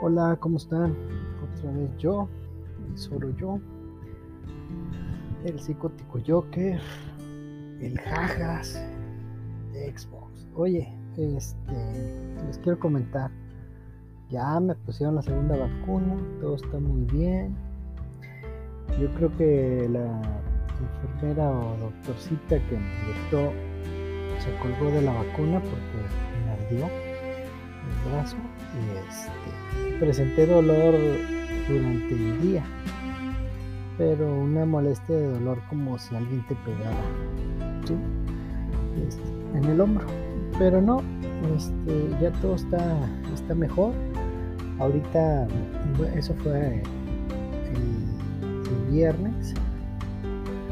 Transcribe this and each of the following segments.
Hola, ¿cómo están? Otra vez yo, solo yo, el psicótico Joker, el Jajas Xbox. Oye, este, les quiero comentar, ya me pusieron la segunda vacuna, todo está muy bien. Yo creo que la enfermera o doctorcita que me inyectó se colgó de la vacuna porque me ardió y este, presenté dolor durante el día, pero una molestia de dolor como si alguien te pegara este, en el hombro, pero no, este, ya todo está, está mejor. Ahorita, eso fue el, el viernes.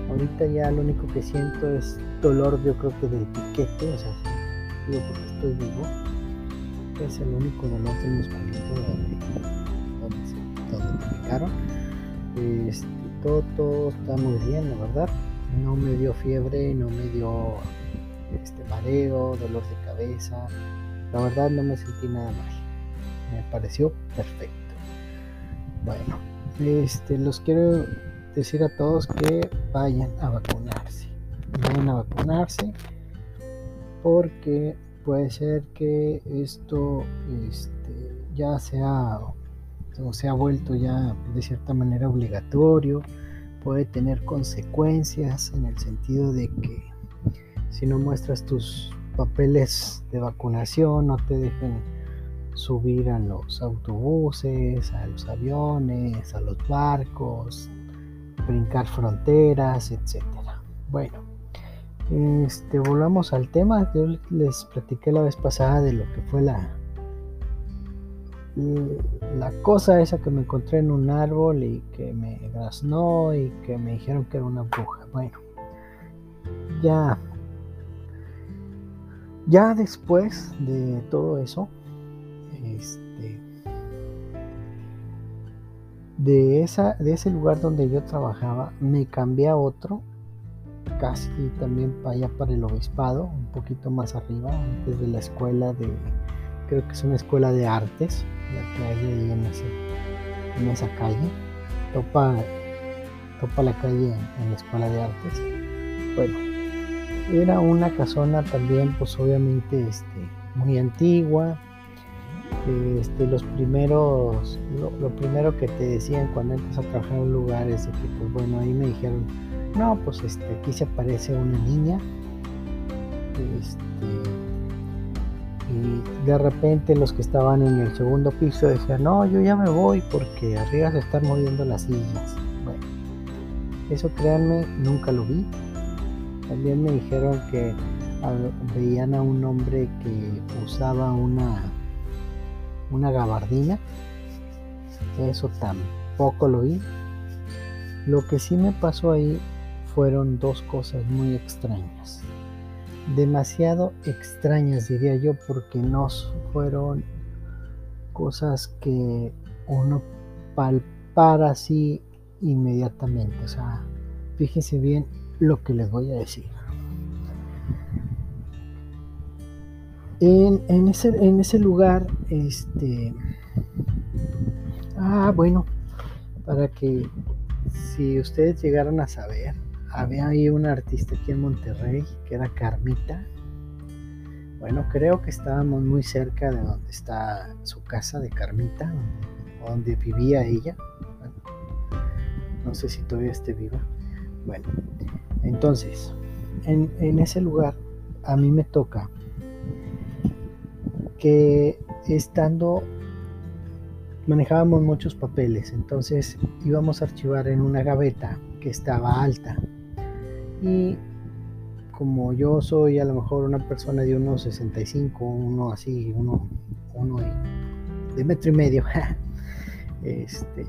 Ahorita ya lo único que siento es dolor, yo creo que del piquete, o sea, digo porque estoy vivo es el único dolor del musculito donde, donde, me pegaron. Este, todo, todo está muy bien, la verdad. No me dio fiebre, no me dio este, mareo, dolor de cabeza. La verdad no me sentí nada mal. Me pareció perfecto. Bueno, este, los quiero decir a todos que vayan a vacunarse. Vayan a vacunarse porque puede ser que esto este, ya sea o se ha vuelto ya de cierta manera obligatorio, puede tener consecuencias en el sentido de que si no muestras tus papeles de vacunación no te dejen subir a los autobuses, a los aviones, a los barcos, brincar fronteras, etcétera. Bueno, este, volvamos al tema. Yo les platiqué la vez pasada de lo que fue la, la cosa esa que me encontré en un árbol y que me graznó y que me dijeron que era una bruja. Bueno, ya, ya después de todo eso, este, de, esa, de ese lugar donde yo trabajaba, me cambié a otro casi también allá para el obispado, un poquito más arriba, antes de la escuela de, creo que es una escuela de artes, la que hay ahí en, en esa calle, topa, topa la calle en, la escuela de artes. Bueno, era una casona también, pues obviamente este, muy antigua. Este, los primeros, lo, primero que te decían cuando entras a trabajar en lugares de que, pues bueno, ahí me dijeron, no, pues este, aquí se aparece una niña. Este, y de repente los que estaban en el segundo piso decían, no, yo ya me voy porque arriba se están moviendo las sillas. Bueno, eso créanme, nunca lo vi. También me dijeron que veían a un hombre que usaba una, una gabardina. Eso tampoco lo vi. Lo que sí me pasó ahí fueron dos cosas muy extrañas. Demasiado extrañas diría yo porque no fueron cosas que uno palpara así inmediatamente. O sea, fíjense bien lo que les voy a decir. En, ese, en ese lugar, este... Ah, bueno, para que si ustedes llegaran a saber, había ahí una artista aquí en Monterrey que era Carmita. Bueno, creo que estábamos muy cerca de donde está su casa de Carmita, donde vivía ella. no sé si todavía esté viva. Bueno, entonces, en, en ese lugar a mí me toca que estando manejábamos muchos papeles, entonces íbamos a archivar en una gaveta que estaba alta y como yo soy a lo mejor una persona de unos 65, uno así, uno, uno de metro y medio, este,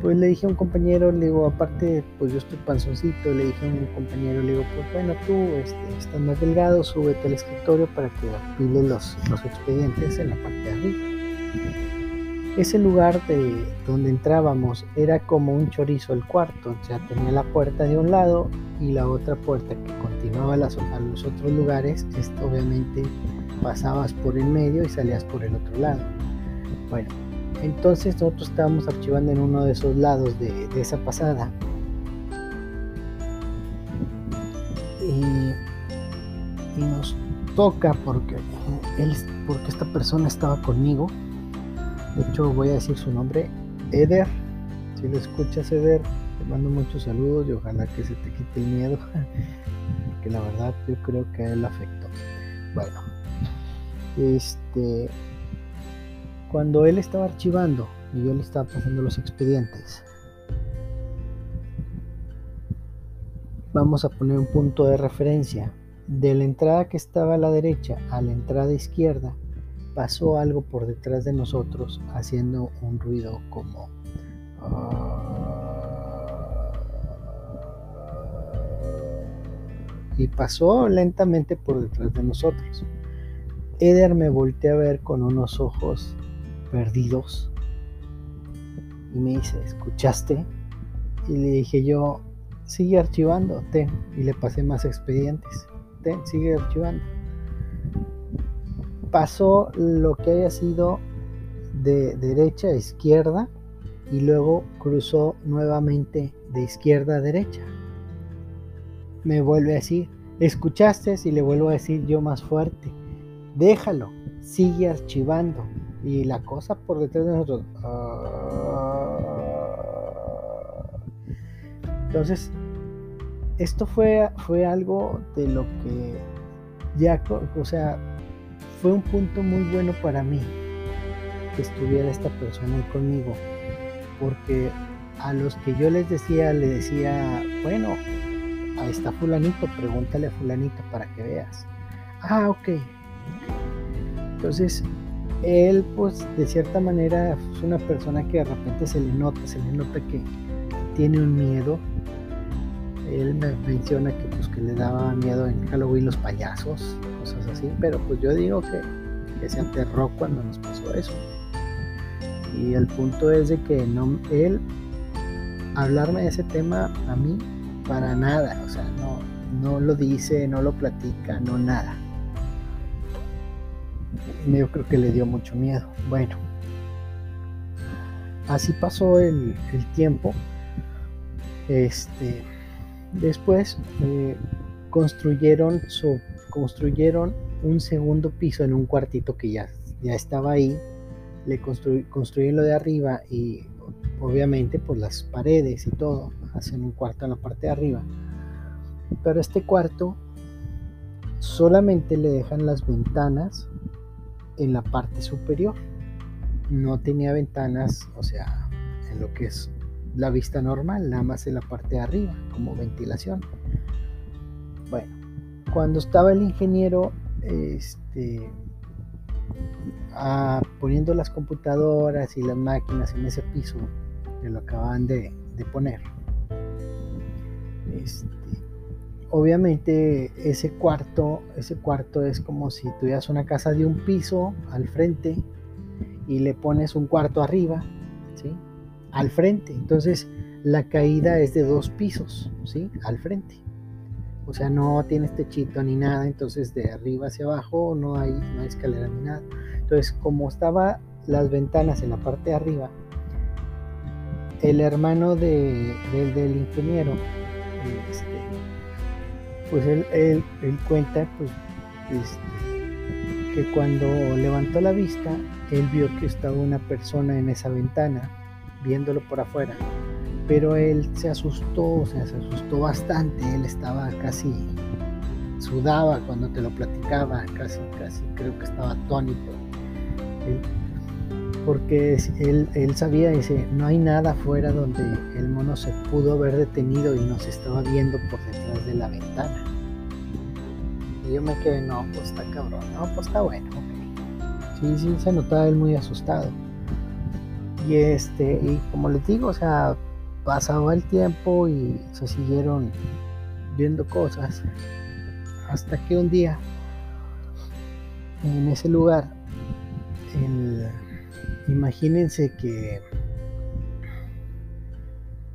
pues le dije a un compañero, le digo, aparte, pues yo estoy panzoncito, le dije a un compañero, le digo, pues bueno, tú este, estás más delgado, súbete al escritorio para que apile los, los expedientes en la parte de arriba. Ese lugar de donde entrábamos era como un chorizo el cuarto, o sea, tenía la puerta de un lado y la otra puerta que continuaba a, los otros lugares, esto obviamente pasabas por el medio y salías por el otro lado. Bueno, Entonces nosotros estábamos archivando en uno de esos lados de, esa pasada. Y, nos toca porque él, porque esta persona estaba conmigo. De hecho voy a decir su nombre, Eder. Si lo escuchas, Eder, te mando muchos saludos y ojalá que se te quite el miedo. que la verdad yo creo que a él afectó. Bueno, este, cuando él estaba archivando y yo le estaba pasando los expedientes, vamos a poner un punto de referencia. De la entrada que estaba a la derecha a la entrada izquierda, pasó algo por detrás de nosotros haciendo un ruido como... y pasó lentamente por detrás de nosotros. Eder me volteó a ver con unos ojos perdidos y me dice, ¿escuchaste? Y le dije yo, sigue archivando, ten. Y le pasé más expedientes, ten, sigue archivando. Pasó lo que haya sido de derecha a izquierda y luego cruzó nuevamente de izquierda a derecha. Me vuelve a decir, ¿escuchaste? Y le vuelvo a decir yo más fuerte, déjalo, sigue archivando. Y la cosa por detrás de nosotros. Ah. entonces, esto fue, fue algo de lo que ya, o sea, fue un punto muy bueno para mí que estuviera esta persona ahí conmigo. Porque a los que yo les decía, le decía, bueno, ahí está fulanito, pregúntale a fulanito para que veas. Ah, ok, entonces, él, pues, de cierta manera, es una persona que de repente se le nota, se le nota que tiene un miedo. Él me menciona que, pues, que le daba miedo en Halloween los payasos, así, pero pues yo digo que, se aterró cuando nos pasó eso. Y el punto es de que no, él, hablarme de ese tema a mí, para nada, o sea, no, no lo dice, no lo platica, no nada yo creo que le dio mucho miedo. Bueno, así pasó el, tiempo. Este, después eh, construyeron, construyeron un segundo piso en un cuartito que ya, ya estaba ahí. Le construyeron lo de arriba y obviamente por las paredes y todo. Hacen un cuarto en la parte de arriba. Pero este cuarto solamente le dejan las ventanas en la parte superior. No tenía ventanas, o sea, en lo que es la vista normal, nada más en la parte de arriba, como ventilación. Bueno, cuando estaba el ingeniero este, poniendo las computadoras y las máquinas en ese piso que lo acaban de, de poner, este, obviamente ese cuarto, ese cuarto es como si tuvieras una casa de un piso al frente y le pones un cuarto arriba, ¿sí? Al frente. Entonces la caída es de dos pisos, ¿sí? Al frente. O sea, no tienes techito ni nada, entonces de arriba hacia abajo no hay, no hay escalera ni nada. Entonces, como estaba las ventanas en la parte de arriba, el hermano de, del ingeniero, este, pues él, él, cuenta pues, este, que cuando levantó la vista, él vio que estaba una persona en esa ventana, viéndolo por afuera. Pero él se asustó, o sea, se asustó bastante, él estaba casi, sudaba cuando te lo platicaba, casi, casi, creo que estaba atónito. porque él, él sabía, dice, no hay nada afuera donde el mono se pudo haber detenido y nos estaba viendo por detrás de la ventana. Y yo me quedé, no, pues está cabrón, no, pues está bueno, Sí, sí, se notaba él muy asustado. Y este, y como les digo, o sea, pasaba el tiempo y se siguieron viendo cosas. Hasta que un día, en ese lugar, imagínense que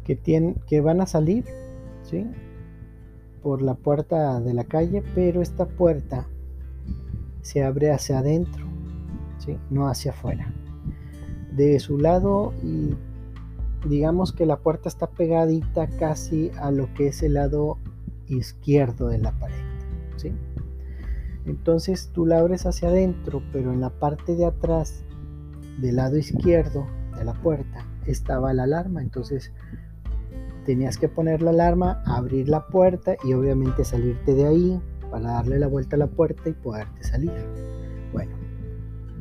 que, tienen, que van a salir, ¿sí? por la puerta de la calle, pero esta puerta se abre hacia adentro, no hacia afuera. de su lado y digamos que la puerta está pegadita casi a lo que es el lado izquierdo de la pared. ¿sí? Entonces tú la abres hacia adentro, pero en la parte de atrás del lado izquierdo de la puerta estaba la alarma. Entonces tenías que poner la alarma, abrir la puerta y obviamente salirte de ahí para darle la vuelta a la puerta y poderte salir. Bueno,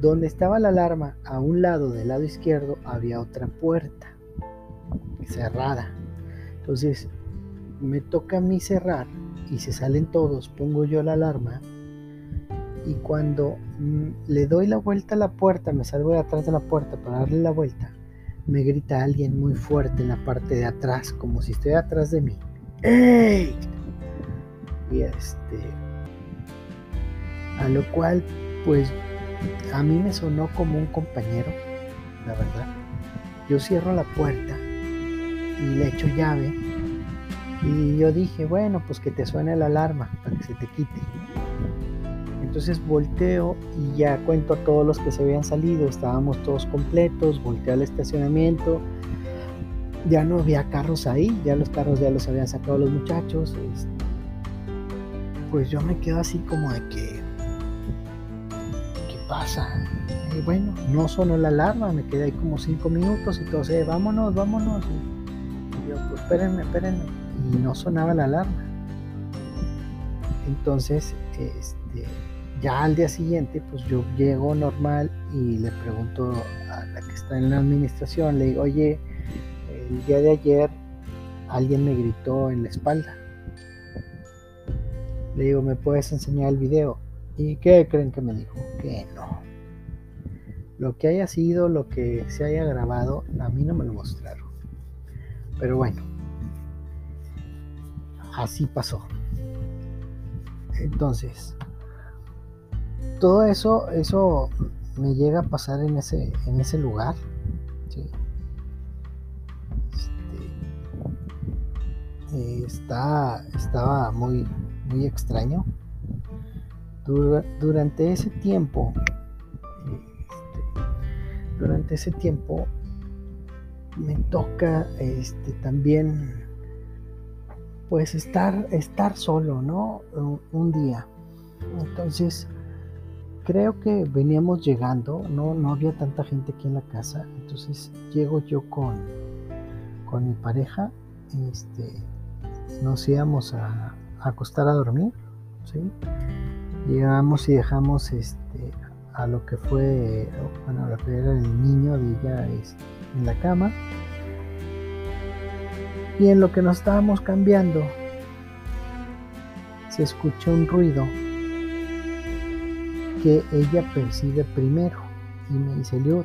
donde estaba la alarma, a un lado del lado izquierdo había otra puerta cerrada. Entonces me toca a mí cerrar y se salen todos, pongo yo la alarma y cuando mm, le doy la vuelta a la puerta, me salgo de atrás de la puerta para darle la vuelta, me grita alguien muy fuerte en la parte de atrás, como si estuviera atrás de mí. ¡Ey! Y este. A lo cual, pues, a mí me sonó como un compañero, la verdad. Yo cierro la puerta y le echo llave. Y yo dije, bueno, pues que te suene la alarma para que se te quite. Entonces volteo y ya cuento a todos los que se habían salido, estábamos todos completos, volteo al estacionamiento, ya no había carros ahí, ya los carros ya los habían sacado los muchachos. Pues yo me quedo así como de que, ¿qué pasa? Y bueno, no sonó la alarma, me quedé ahí como cinco minutos y se vámonos, vámonos. Pues espérenme, espérenme. Y no sonaba la alarma. Entonces, este, ya al día siguiente, pues yo llego normal y le pregunto a la que está en la administración, le digo, oye, el día de ayer alguien me gritó en la espalda. Le digo, ¿me puedes enseñar el video? ¿Y qué creen que me dijo? Que no. Lo que haya sido, lo que se haya grabado, a mí no me lo mostraron. Pero bueno, así pasó. Entonces, todo eso, eso me llega a pasar en ese, en ese lugar. Este, está, estaba muy, muy extraño. durante ese tiempo, este, durante ese tiempo me toca este, también pues estar, estar solo, ¿no? un día. Entonces, creo que veníamos llegando, no, no había tanta gente aquí en la casa, entonces llego yo con, con mi pareja, este, nos íbamos a, acostar a dormir, ¿sí? llegamos y dejamos este, a lo que fue, bueno, lo que era el niño de ella este, en la cama, y en lo que nos estábamos cambiando, se escuchó un ruido que ella percibe primero. Y me dice, Liud,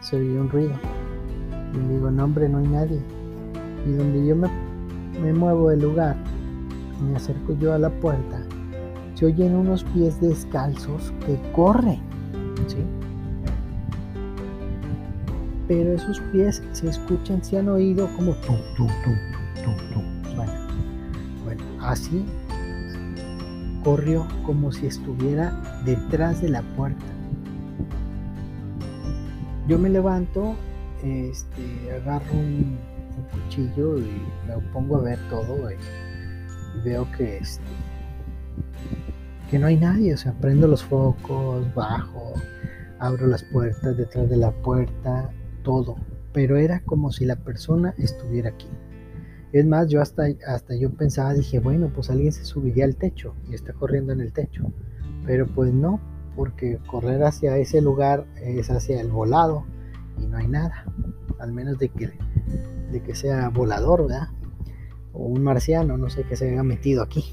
se oyó un ruido. Y le digo, no hombre, no hay nadie. Y donde yo me, me muevo del lugar, me acerco yo a la puerta, se oyen unos pies descalzos que corren. Pero esos pies se escuchan, se han oído como tum, tum, tum, tum, tum, Bueno, así corrió como si estuviera detrás de la puerta. Yo me levanto, este, agarro un, cuchillo y me pongo a ver todo y, veo que este, que no hay nadie, o sea, prendo los focos, bajo, abro las puertas detrás de la puerta, todo, pero era como si la persona estuviera aquí. Es más, yo hasta, hasta yo pensaba, dije, bueno, pues alguien se subiría al techo y está corriendo en el techo. Pero pues no, porque correr hacia ese lugar es hacia el volado y no hay nada. Al menos de que, de que sea volador, ¿verdad? O un marciano, no sé qué se haya metido aquí.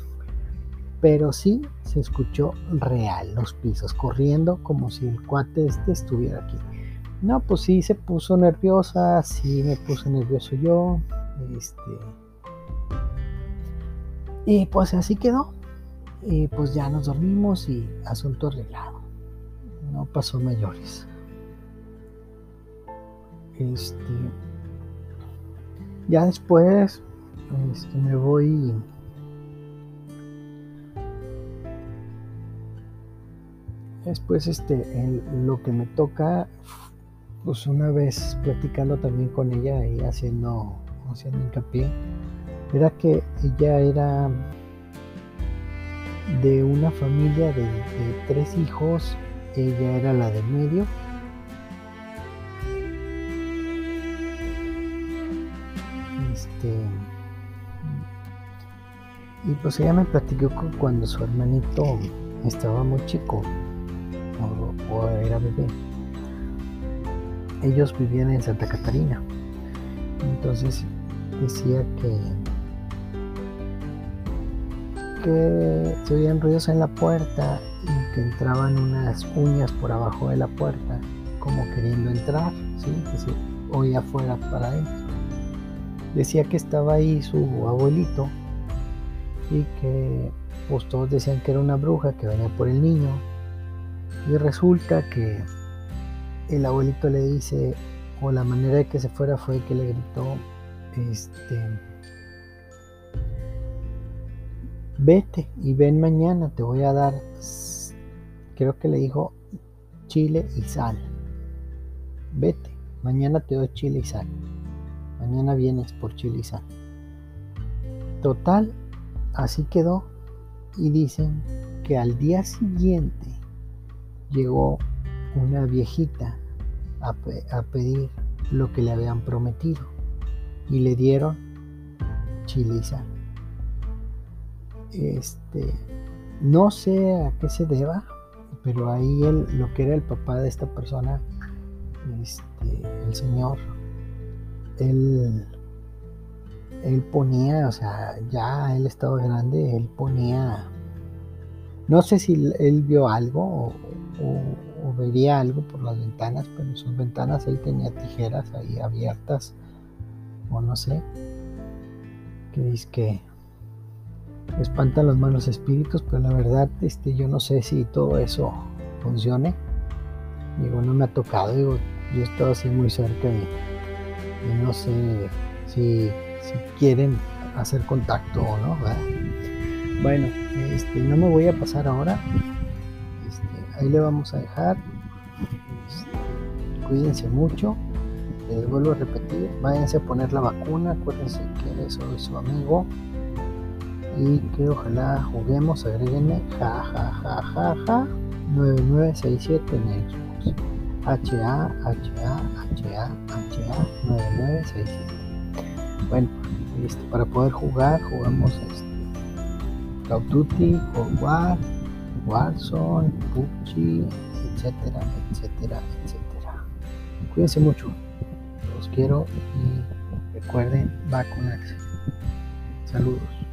Pero sí se escuchó real los pisos, corriendo como si el cuate este estuviera aquí. No, pues sí se puso nerviosa, sí me puse nervioso yo, este, y pues así quedó. Y pues ya nos dormimos y asunto arreglado. No pasó mayores. Este. Ya después este, me voy. Después, este, lo que me toca pues una vez platicando también con ella y haciendo, haciendo hincapié, era que ella era de una familia de, tres hijos, ella era la de medio. Este, y pues ella me platicó cuando su hermanito estaba muy chico o era bebé, ellos vivían en Santa Catarina. Entonces decía que, que se oían ruidos en la puerta y que entraban unas uñas por abajo de la puerta, como queriendo entrar, ¿sí? que se oía afuera para él. Decía que estaba ahí su abuelito y que pues todos decían que era una bruja que venía por el niño. Y resulta que el abuelito le dice, o la manera de que se fuera fue que le gritó, este, vete y ven mañana, te voy a dar, creo que le dijo, chile y sal. Vete, mañana te doy chile y sal. Mañana vienes por chile y sal. Total, así quedó. Y dicen que al día siguiente llegó una viejita a, pedir lo que le habían prometido y le dieron chile Este, no sé a qué se deba, pero ahí él, lo que era el papá de esta persona, este, el señor, él, él ponía, o sea, ya él estaba grande, él ponía, no sé si él vio algo o o vería algo por las ventanas, pero sus ventanas él tenía tijeras ahí abiertas, o no sé, que dice que espantan los malos espíritus, pero la verdad este, yo no sé si todo eso funcione. Digo, no me ha tocado, digo, yo he estado así muy cerca y, no sé si, si, quieren hacer contacto o no, Bueno, este, no me voy a pasar ahora ahí le vamos a dejar. Cuídense mucho. Les vuelvo a repetir, váyanse a poner la vacuna, acuérdense que soy su amigo. Y que ojalá juguemos, agréguenme ja ja ja ja ja 9967 en A H A H A H A 9967. Bueno, este, para poder jugar, jugamos este, Call of Duty, Cold War, Watson, Pucci, etcétera, etcétera, etcétera. Cuídense mucho, los quiero y recuerden vacunarse. Saludos.